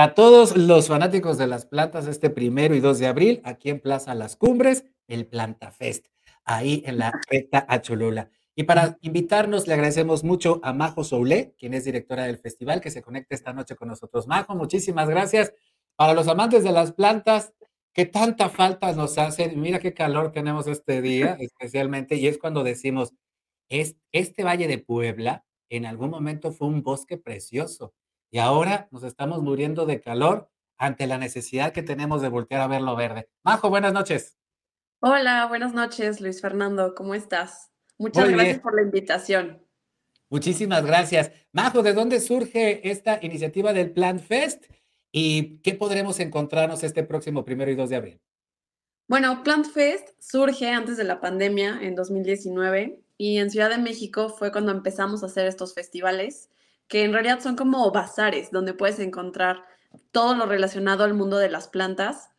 Para todos los fanáticos de las plantas, este primero y 2 de abril, aquí en Plaza Las Cumbres, el Planta Fest, ahí en la recta a Cholula. Y para invitarnos, le agradecemos mucho a Majo Soule, quien es directora del festival, que se conecta esta noche con nosotros. Majo, muchísimas gracias. Para los amantes de las plantas, que tanta falta nos hacen. Mira qué calor tenemos este día, especialmente, y es cuando decimos, es, este Valle de Puebla en algún momento fue un bosque precioso y ahora nos estamos muriendo de calor ante la necesidad que tenemos de voltear a ver lo verde. Majo, buenas noches. Hola, buenas noches, Luis Fernando, ¿cómo estás? Muchas gracias por la invitación. Muchísimas gracias. Majo, ¿de dónde surge esta iniciativa del Plan Fest? ¿Y qué podremos encontrarnos este próximo primero y 2 de abril? Bueno, Plant Fest surge antes de la pandemia, en 2019, y en Ciudad de México fue cuando empezamos a hacer estos festivales, que en realidad son como bazares, donde puedes encontrar todo lo relacionado al mundo de las plantas.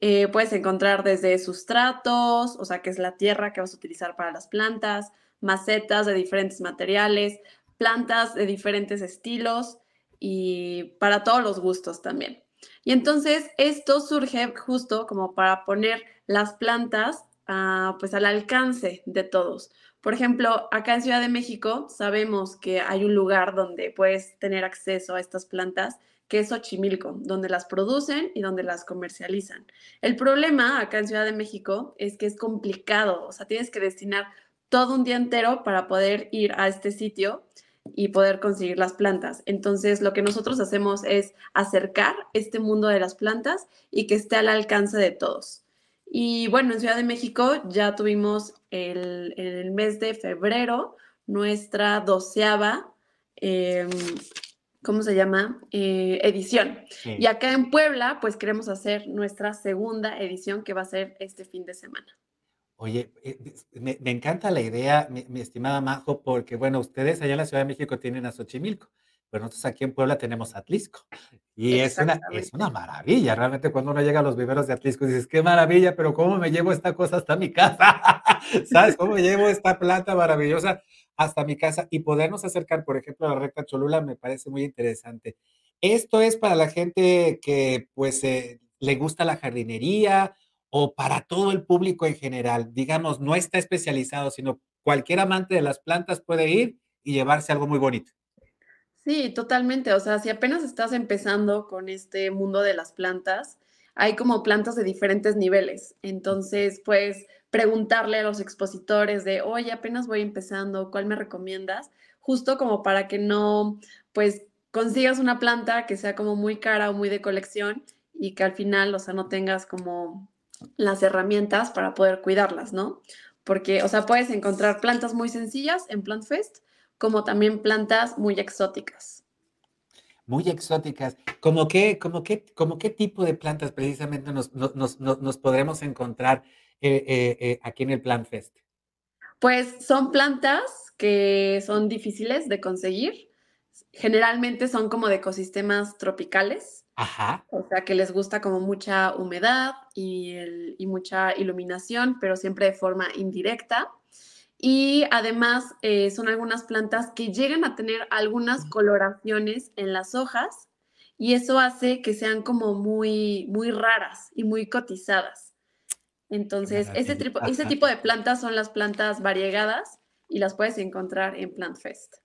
Eh, puedes encontrar desde sustratos, o sea, que es la tierra que vas a utilizar para las plantas, macetas de diferentes materiales, plantas de diferentes estilos, y para todos los gustos también. Y entonces esto surge justo como para poner las plantas ah, pues al alcance de todos. Por ejemplo, acá en Ciudad de México sabemos que hay un lugar donde puedes tener acceso a estas plantas que es Xochimilco, donde las producen y donde las comercializan. El problema acá en Ciudad de México es que es complicado, o sea, tienes que destinar todo un día entero para poder ir a este sitio y poder conseguir las plantas. Entonces, lo que nosotros hacemos es acercar este mundo de las plantas y que esté al alcance de todos. Y bueno, en Ciudad de México ya tuvimos el, en el mes de febrero nuestra doceava, em, ¿cómo se llama? Eh, edición. Y acá en Puebla, pues queremos hacer nuestra segunda edición que va a ser este fin de semana. Oye, eh, me, encanta la idea, mi, estimada Majo, porque bueno, ustedes allá en la Ciudad de México tienen a Xochimilco, pero nosotros aquí en Puebla tenemos Atlisco. Y es una, es una maravilla, realmente cuando uno llega a los viveros de Atlisco dices, qué maravilla, pero ¿cómo me llevo esta cosa hasta mi casa? ¿Sabes? ¿Cómo me llevo esta planta maravillosa hasta mi casa? Y podernos acercar, por ejemplo, a la recta Cholula me parece muy interesante. Esto es para la gente que pues eh, le gusta la jardinería o para todo el público en general? Digamos, no está especializado, sino cualquier amante de las plantas puede ir y llevarse algo muy bonito. Sí, totalmente. O sea, si apenas estás empezando con este mundo de las plantas, hay como plantas de diferentes niveles. Entonces, pues preguntarle a los expositores de, oye, apenas voy empezando, ¿cuál me recomiendas? Justo como para que no, pues, consigas una planta que sea como muy cara o muy de colección y que al final, o sea, no tengas como las herramientas para poder cuidarlas, ¿no? Porque, o sea, puedes encontrar plantas muy sencillas en Plant Fest, como también plantas muy exóticas. Muy exóticas. ¿Cómo qué, como qué, como qué tipo de plantas precisamente nos, nos, podremos encontrar eh, eh, eh, aquí en el Plant Fest? Pues son plantas que son difíciles de conseguir. Generalmente son como de ecosistemas tropicales Ajá. O sea, que les gusta como mucha humedad y, mucha iluminación, pero siempre de forma indirecta. Y además eh, son algunas plantas que llegan a tener algunas coloraciones en las hojas y eso hace que sean como muy, muy raras y muy cotizadas. Entonces, ese tipo, ese tipo de plantas son las plantas variegadas y las puedes encontrar en Plant Fest.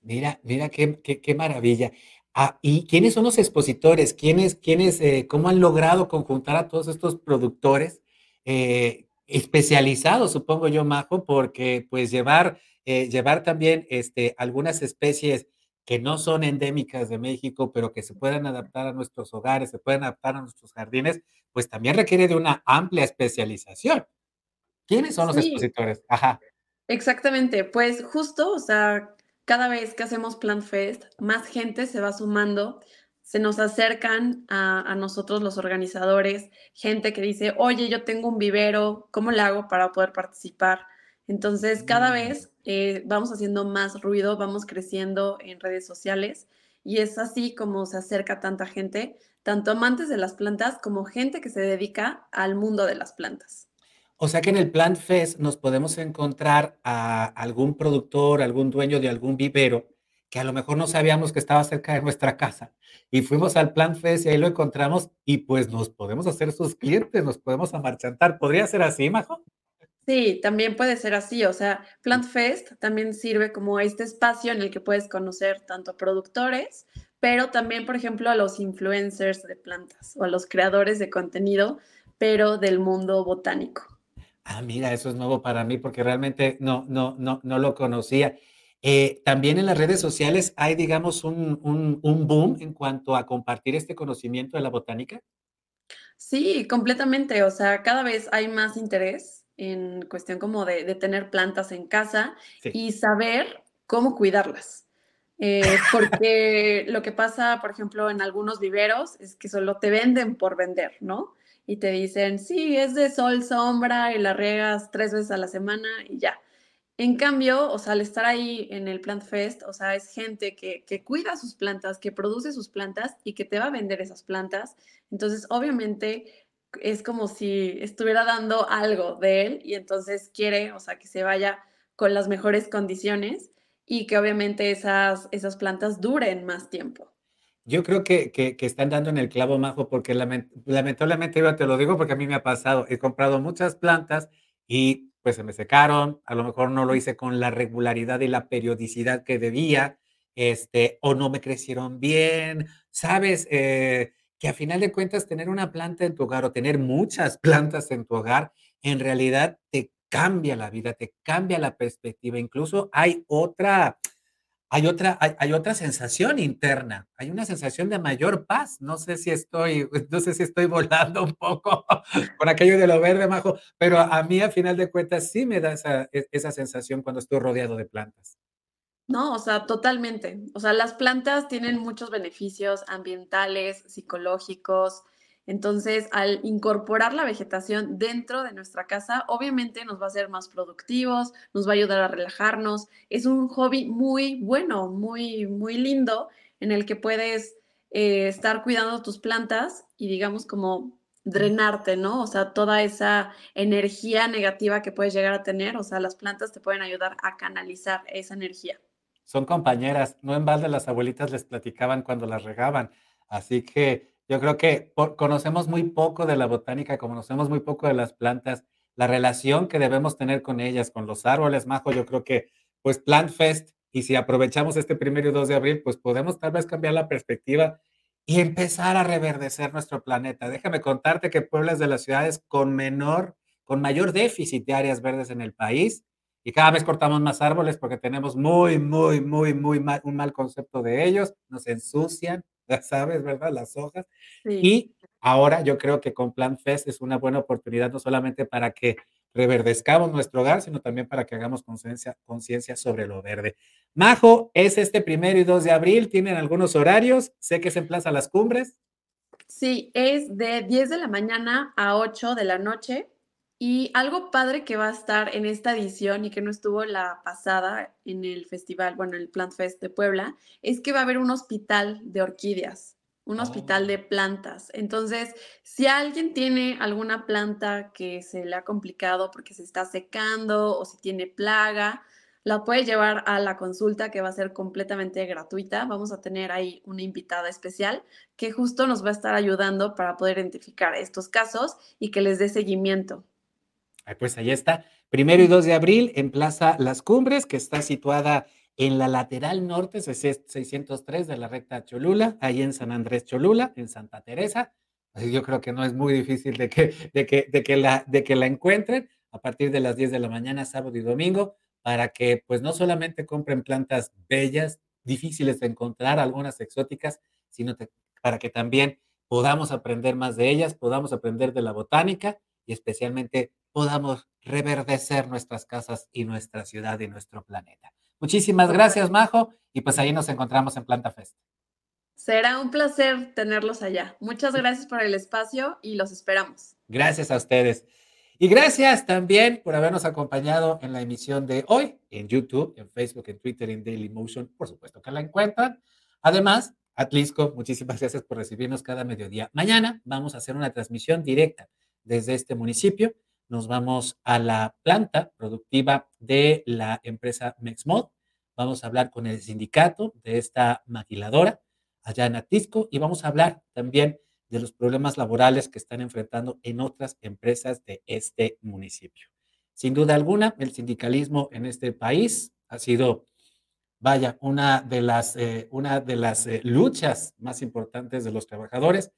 Mira, mira qué, qué, qué maravilla. Ah, ¿y quiénes son los expositores? ¿Quiénes, quiénes, eh, cómo han logrado conjuntar a todos estos productores eh, especializados, supongo yo, Majo, porque pues llevar, eh, llevar también este, algunas especies que no son endémicas de México, pero que se puedan adaptar a nuestros hogares, se pueden adaptar a nuestros jardines, pues también requiere de una amplia especialización. ¿Quiénes son los expositores? Ajá. Exactamente, pues justo, o sea, cada vez que hacemos Plant Fest, más gente se va sumando, se nos acercan a, nosotros los organizadores, gente que dice, oye, yo tengo un vivero, ¿cómo le hago para poder participar? Entonces, cada mm. vez eh, vamos haciendo más ruido, vamos creciendo en redes sociales y es así como se acerca tanta gente, tanto amantes de las plantas como gente que se dedica al mundo de las plantas. O sea que en el Plant Fest nos podemos encontrar a algún productor, algún dueño de algún vivero que a lo mejor no sabíamos que estaba cerca de nuestra casa. Y fuimos al Plant Fest y ahí lo encontramos y pues nos podemos hacer sus clientes, nos podemos amarchantar. ¿Podría ser así, Majo? Sí, también puede ser así. O sea, Plant Fest también sirve como este espacio en el que puedes conocer tanto productores, pero también, por ejemplo, a los influencers de plantas o a los creadores de contenido, pero del mundo botánico. Ah, mira, eso es nuevo para mí porque realmente no, no, no, no lo conocía. Eh, también en las redes sociales hay, digamos, un, un, boom en cuanto a compartir este conocimiento de la botánica. Sí, completamente. O sea, cada vez hay más interés en cuestión como de, de tener plantas en casa y saber cómo cuidarlas. Eh, porque lo que pasa, por ejemplo, en algunos viveros es que solo te venden por vender, ¿no? Y te dicen, sí, es de sol, sombra y la riegas tres veces a la semana y ya. En cambio, o sea, al estar ahí en el Plant Fest, o sea, es gente que, cuida sus plantas, que produce sus plantas y que te va a vender esas plantas. Entonces, obviamente, es como si estuviera dando algo de él y entonces quiere, o sea, que se vaya con las mejores condiciones y que obviamente esas, esas plantas duren más tiempo. Yo creo que, que, están dando en el clavo, Majo, porque lamentablemente, yo te lo digo porque a mí me ha pasado, he comprado muchas plantas y pues se me secaron, a lo mejor no lo hice con la regularidad y la periodicidad que debía, este, o no me crecieron bien, sabes, eh, que a final de cuentas tener una planta en tu hogar o tener muchas plantas en tu hogar, en realidad te cambia la vida, te cambia la perspectiva, incluso hay otra, hay otra, hay, otra sensación interna, hay una sensación de mayor paz. No sé si estoy, no sé si estoy volando un poco con aquello de lo verde, Majo, pero a mí a final de cuentas sí me da esa, e, esa sensación cuando estoy rodeado de plantas. No, o sea, totalmente. O sea, las plantas tienen muchos beneficios ambientales, psicológicos, entonces, al incorporar la vegetación dentro de nuestra casa, obviamente nos va a hacer más productivos, nos va a ayudar a relajarnos. Es un hobby muy bueno, muy, muy lindo, en el que puedes eh, estar cuidando tus plantas y digamos como drenarte, ¿no? O sea, toda esa energía negativa que puedes llegar a tener, o sea, las plantas te pueden ayudar a canalizar esa energía. Son compañeras, no en balde las abuelitas les platicaban cuando las regaban, así que yo creo que conocemos muy poco de la botánica, conocemos muy poco de las plantas, la relación que debemos tener con ellas, con los árboles, Majo, yo creo que pues Plant Fest, y si aprovechamos este primero y 2 de abril, pues podemos tal vez cambiar la perspectiva y empezar a reverdecer nuestro planeta. Déjame contarte que Puebla es de las ciudades con menor, con mayor déficit de áreas verdes en el país y cada vez cortamos más árboles porque tenemos muy, muy, muy, muy mal, un mal concepto de ellos, nos ensucian, ya sabes, ¿verdad? Las hojas. Y ahora yo creo que con Plan Fest es una buena oportunidad no solamente para que reverdezcamos nuestro hogar, sino también para que hagamos conciencia sobre lo verde. Majo, es este primero y 2 de abril, tienen algunos horarios, sé que se emplaza Las Cumbres. Sí, es de 10 de la mañana a 8 de la noche. Y algo padre que va a estar en esta edición y que no estuvo la pasada en el festival, bueno, el Plant Fest de Puebla, es que va a haber un hospital de orquídeas, un hospital de oh. plantas. Entonces, si alguien tiene alguna planta que se le ha complicado porque se está secando o si tiene plaga, la puede llevar a la consulta que va a ser completamente gratuita. Vamos a tener ahí una invitada especial que justo nos va a estar ayudando para poder identificar estos casos y que les dé seguimiento. Pues ahí está. Primero y 2 de abril en Plaza Las Cumbres, que está situada en la lateral norte 603 de la recta Cholula, ahí en San Andrés Cholula, en Santa Teresa. Así yo creo que no es muy difícil de que, de que, de que, la, de que la encuentren a partir de las 10 de la mañana, sábado y domingo, para que pues no solamente compren plantas bellas, difíciles de encontrar, algunas exóticas, sino para que también podamos aprender más de ellas, podamos aprender de la botánica y especialmente podamos reverdecer nuestras casas y nuestra ciudad y nuestro planeta. Muchísimas gracias, Majo, y pues ahí nos encontramos en Planta Fest. Será un placer tenerlos allá. Muchas gracias por el espacio y los esperamos. Gracias a ustedes. Y gracias también por habernos acompañado en la emisión de hoy en YouTube, en Facebook, en Twitter, en Dailymotion. Por supuesto que la encuentran. Además, Atlisco, muchísimas gracias por recibirnos cada mediodía. Mañana vamos a hacer una transmisión directa desde este municipio nos vamos a la planta productiva de la empresa Mexmod. vamos a hablar con el sindicato de esta maquiladora allá en Atisco y vamos a hablar también de los problemas laborales que están enfrentando en otras empresas de este municipio. Sin duda alguna, el sindicalismo en este país ha sido, vaya, una de las, eh, una de las eh, luchas más importantes de los trabajadores.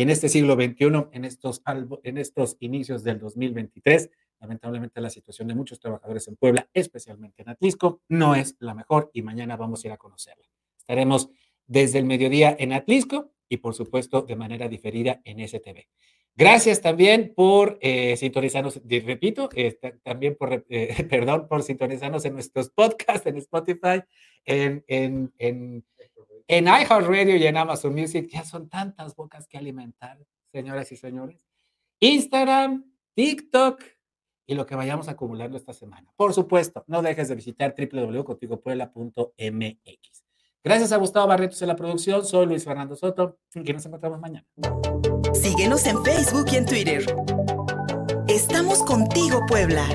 Y en este siglo XXI, en estos, en estos inicios del 2023, lamentablemente la situación de muchos trabajadores en Puebla, especialmente en Atlisco, no es la mejor y mañana vamos a ir a conocerla. Estaremos desde el mediodía en Atlisco y por supuesto de manera diferida en STV. Gracias también por eh, sintonizarnos, repito, eh, también por, eh, perdón, por sintonizarnos en nuestros podcasts, en Spotify, en, en, en, en iHeartRadio y en Amazon Music. Ya son tantas bocas que alimentar, señoras y señores. Instagram, TikTok y lo que vayamos acumulando esta semana. Por supuesto, no dejes de visitar www.contigopuebla.mx. Gracias a Gustavo Barretos en la producción. Soy Luis Fernando Soto y nos encontramos mañana. Síguenos en Facebook y en Twitter. Estamos contigo, Puebla.